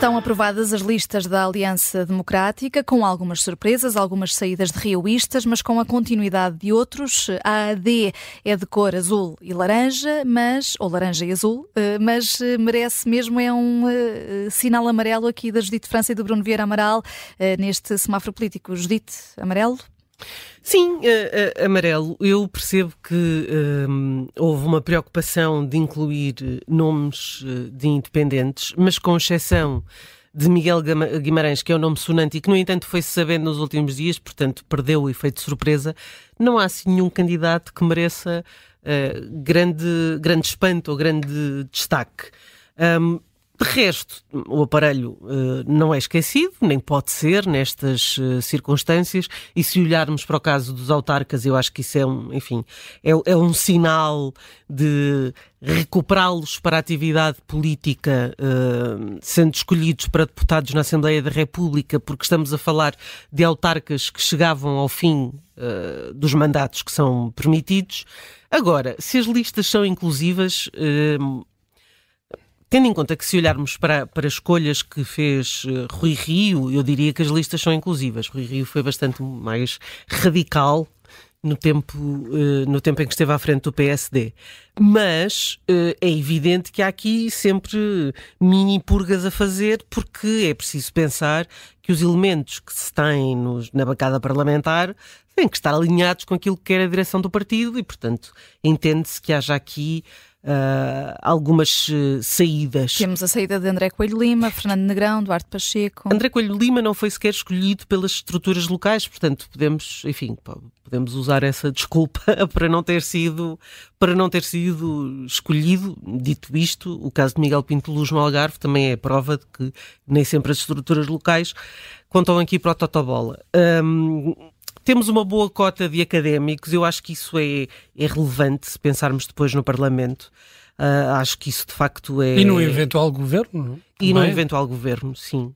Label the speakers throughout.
Speaker 1: Estão aprovadas as listas da Aliança Democrática, com algumas surpresas, algumas saídas de rioístas, mas com a continuidade de outros. A AD é de cor azul e laranja, mas, ou laranja e azul, eh, mas eh, merece mesmo é um eh, sinal amarelo aqui da Judite França e do Bruno Vieira Amaral neste semáforo político. Judite, amarelo?
Speaker 2: Sim, uh, uh, amarelo. Eu percebo que uh, houve uma preocupação de incluir nomes de independentes, mas com exceção de Miguel Guimarães, que é um nome sonante e que, no entanto, foi-se sabendo nos últimos dias, portanto, perdeu o efeito de surpresa, não há assim nenhum candidato que mereça grande, grande espanto ou grande destaque. Um, de resto, o aparelho uh, não é esquecido, nem pode ser nestas uh, circunstâncias, e se olharmos para o caso dos autarcas, eu acho que isso é um, enfim, é, é um sinal de recuperá-los para a atividade política, uh, sendo escolhidos para deputados na Assembleia da República, porque estamos a falar de autarcas que chegavam ao fim dos mandatos que são permitidos. Agora, se as listas são inclusivas, Tendo em conta que se olharmos para, para escolhas que fez uh, Rui Rio, eu diria que as listas são inclusivas. Rui Rio foi bastante mais radical no tempo, uh, no tempo em que esteve à frente do PSD. Mas uh, é evidente que há aqui sempre mini purgas a fazer, porque é preciso pensar que os elementos que se têm nos, na bancada parlamentar têm que estar alinhados com aquilo que quer a direção do partido e, portanto, entende-se que haja aqui uh, algumas uh, saídas.
Speaker 1: Temos a saída de André Coelho Lima, Fernando Negrão, Duarte Pacheco.
Speaker 2: André Coelho Lima não foi sequer escolhido pelas estruturas locais, portanto podemos, enfim, podemos usar essa desculpa para não ter sido para não ter sido escolhido. Dito isto, o caso de Miguel Pinto Luz no Algarve também é prova de que nem sempre as estruturas locais contam aqui para o Totobola. Um, temos uma boa cota de académicos, eu acho que isso é, é relevante se pensarmos depois no Parlamento. Uh, acho que isso de facto é.
Speaker 3: E no eventual governo?
Speaker 2: E no eventual governo, sim.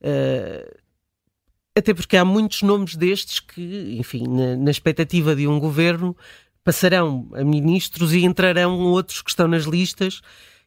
Speaker 2: Uh, até porque há muitos nomes destes que, enfim, na, na, expectativa de um governo, passarão a ministros e entrarão outros que estão nas listas.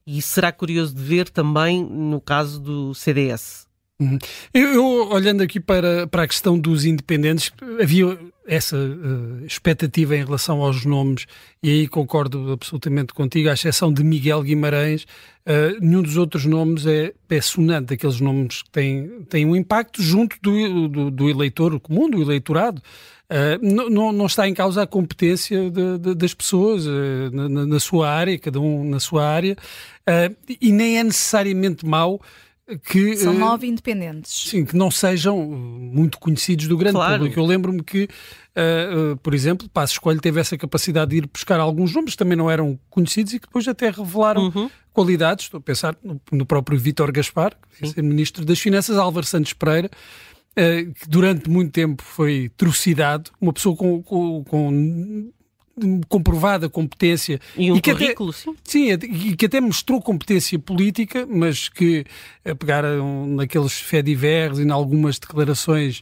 Speaker 2: E será curioso de ver também no caso do CDS.
Speaker 3: Uhum. Eu, eu, olhando aqui para, para a questão dos independentes, havia essa uh, expectativa em relação aos nomes, e aí concordo absolutamente contigo, à exceção de Miguel Guimarães, uh, nenhum dos outros nomes é, é sonante, aqueles nomes que têm, têm um impacto junto do, do, do eleitor comum, do eleitorado. Uh, não, não, está em causa a competência de, de, das pessoas na, na, sua área, cada um na sua área, e nem é necessariamente mau que
Speaker 1: são nove independentes.
Speaker 3: Sim, que não sejam muito conhecidos do grande claro. público. Eu lembro-me que, uh, uh, por exemplo, Passo Escolho teve essa capacidade de ir buscar alguns nomes que também não eram conhecidos e que depois até revelaram uhum. qualidades. Estou a pensar no, no próprio Vítor Gaspar, que é ministro das Finanças, Álvaro Santos Pereira. Uh, que durante muito tempo foi trucidado, uma pessoa com, com, com comprovada competência
Speaker 2: e um e currículo,
Speaker 3: até, sim. Sim, e que até mostrou competência política, mas que a pegar naqueles fedivers e em algumas declarações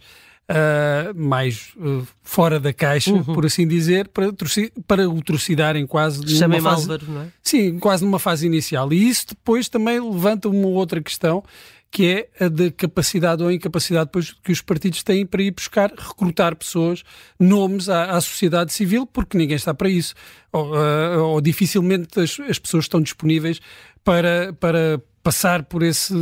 Speaker 3: uh, mais uh, fora da caixa, uhum. por assim dizer, para, para o trucidarem quase
Speaker 2: numa fase, Álvaro, não é?
Speaker 3: Sim, quase numa fase inicial. E isso depois também levanta uma outra questão que é a da capacidade ou incapacidade depois que os partidos têm para ir buscar, recrutar pessoas, nomes à, à sociedade civil, porque ninguém está para isso. Ou, uh, ou dificilmente as, as, pessoas estão disponíveis para, para passar por esse,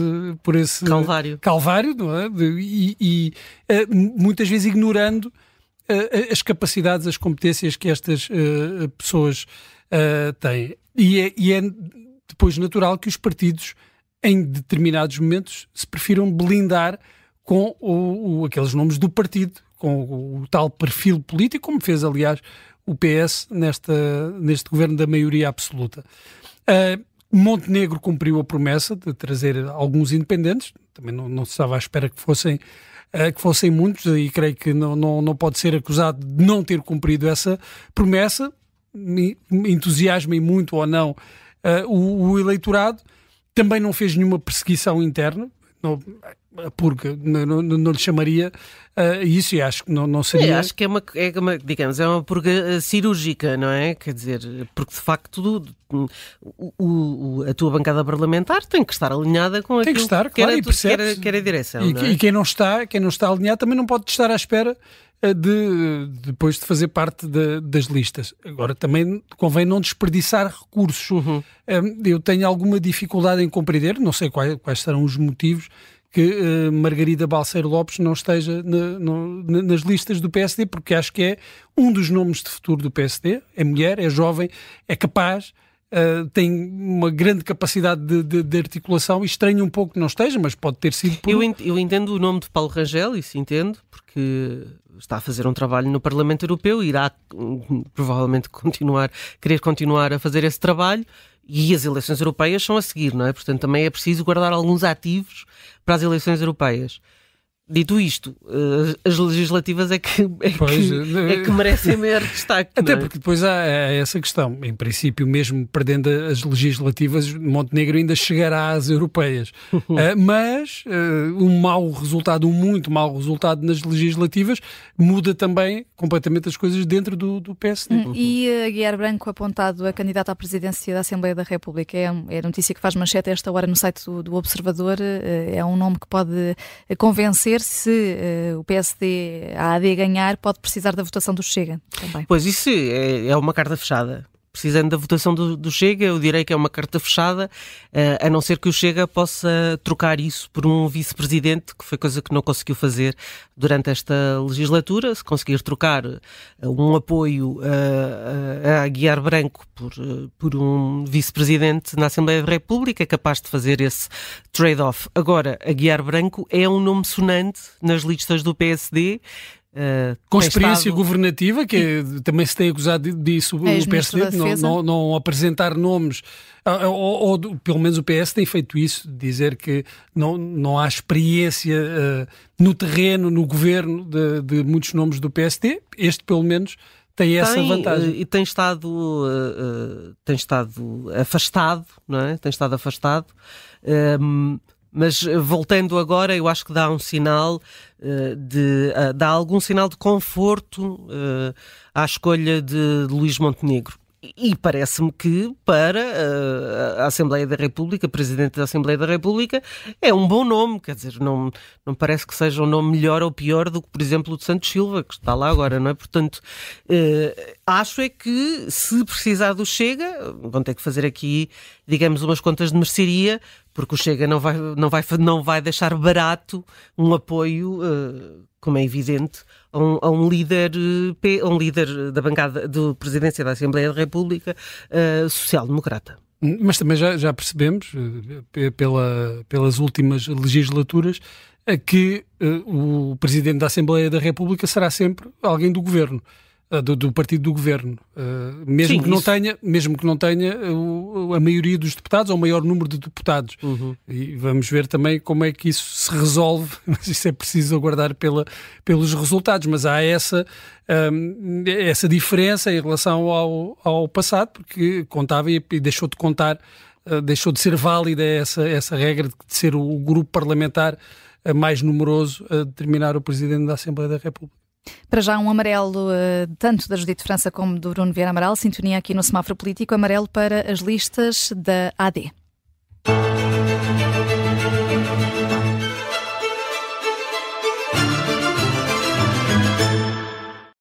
Speaker 3: por esse
Speaker 2: calvário,
Speaker 3: calvário não é? E, e uh, muitas vezes ignorando uh, as capacidades, as competências que estas pessoas têm. E é, e é depois natural que os partidos em determinados momentos se prefiram blindar com o, o, aqueles nomes do partido, com o, o, tal perfil político, como fez, aliás, o PS nesta, neste governo da maioria absoluta. Uh, Montenegro cumpriu a promessa de trazer alguns independentes, também não, não se estava à espera que fossem, uh, que fossem muitos, e creio que não, não, não pode ser acusado de não ter cumprido essa promessa. Entusiasma e muito ou não uh, o, o eleitorado também não fez nenhuma perseguição interna, não, a purga, não, não, não lhe chamaria uh, isso e acho que não, não seria.
Speaker 2: É, acho que é uma, é uma, digamos, é uma purga eh, cirúrgica, não é? Quer dizer, porque de facto o, o, a tua bancada parlamentar tem que estar alinhada com
Speaker 3: tem
Speaker 2: aquilo
Speaker 3: que, estar, que, claro,
Speaker 2: era, que, era, que era a direção.
Speaker 3: E,
Speaker 2: é?
Speaker 3: e, quem não está, quem não está alinhado também não pode estar à espera de depois de fazer parte de, das listas. Agora também convém não desperdiçar recursos. Uhum. Eu tenho alguma dificuldade em compreender, não sei quais, quais serão os motivos que uh, Margarida Balseiro Lopes não esteja na, no, nas listas do PSD, porque acho que é um dos nomes de futuro do PSD. É mulher, é jovem, é capaz, uh, tem uma grande capacidade de, de, de, articulação e estranho um pouco que não esteja, mas pode ter sido por...
Speaker 2: eu, ent eu entendo o nome de Paulo Rangel, isso entendo, porque está a fazer um trabalho no Parlamento Europeu e irá provavelmente continuar, querer continuar a fazer esse trabalho e as eleições europeias são a seguir, não é? Portanto, também é preciso guardar alguns ativos para as eleições europeias. Dito isto, eh, as legislativas é que, é pois, que, é que merecem maior destaque.
Speaker 3: Até
Speaker 2: é?
Speaker 3: porque depois há, essa questão. Em princípio, mesmo perdendo as legislativas, Montenegro ainda chegará às europeias. uh, mas um mau resultado, um muito mau resultado nas legislativas, muda também completamente as coisas dentro do, do PSD.
Speaker 1: Hum, e uh, Guilherme Branco apontado a candidato à presidência da Assembleia da República. É, é a notícia que faz manchete a esta hora no site do, do Observador. é um nome que pode convencer se uh, o PSD, a AD ganhar, pode precisar da votação do Chega também.
Speaker 2: Pois isso é, é uma carta fechada precisando da votação do, do, Chega, eu direi que é uma carta fechada, uh, a não ser que o Chega possa trocar isso por um vice-presidente, que foi coisa que não conseguiu fazer durante esta legislatura. Se conseguir trocar uh, um apoio uh, a Guiar Branco por, por um vice-presidente na Assembleia da República, é capaz de fazer esse trade-off. Agora, a Guiar Branco é um nome sonante nas listas do PSD.
Speaker 3: Uh, com experiência estado... governativa, que é, também se tem acusado disso é o PSD, não, não, não, apresentar nomes, ou, ou, ou, pelo menos o PS tem feito isso, dizer que não, não há experiência uh, no terreno, no governo de, de, muitos nomes do PSD. Este, pelo menos, tem, tem essa vantagem.
Speaker 2: E tem estado, uh, tem estado afastado, não é? Tem estado afastado. Um, mas eh, voltando agora, eu acho que dá um sinal uh, de. Uh, dá algum sinal de conforto uh, à escolha de, de Luís Montenegro. E parece-me que para uh, a Assembleia da República, Presidente da Assembleia da República, é um bom nome, quer dizer, não, não parece que seja um nome melhor ou pior do que, por exemplo, o de Santos Silva, que está lá agora, não é? Portanto, uh, acho é que se precisar do Chega, vão ter que fazer aqui, digamos, umas contas de mercearia, porque o Chega não vai, não vai, não vai deixar barato um apoio, uh, como é evidente, a um, a um, líder, eh, a um líder da bancada da presidência da Assembleia da República uh, social-democrata.
Speaker 3: Mas também já, já percebemos, pela, pelas últimas legislaturas, que uh, o Presidente da Assembleia da República será sempre alguém do governo. Ah, do, do, partido do governo, uh, mesmo Sim, que não tenha, mesmo que não tenha uh, a maioria dos deputados ou o maior número de deputados. Uhum. E vamos ver também como é que isso se resolve, mas isso é preciso aguardar pela, pelos resultados. Mas há essa, um, essa diferença em relação ao, ao passado, porque contava e, e deixou de contar, uh, deixou de ser válida essa, essa regra de ser o, o grupo parlamentar mais numeroso a determinar o Presidente da Assembleia da República.
Speaker 1: Para já um amarelo uh, tanto da Judite França como do Bruno Vieira Amaral, sintonia aqui no semáforo político, amarelo para as listas da AD.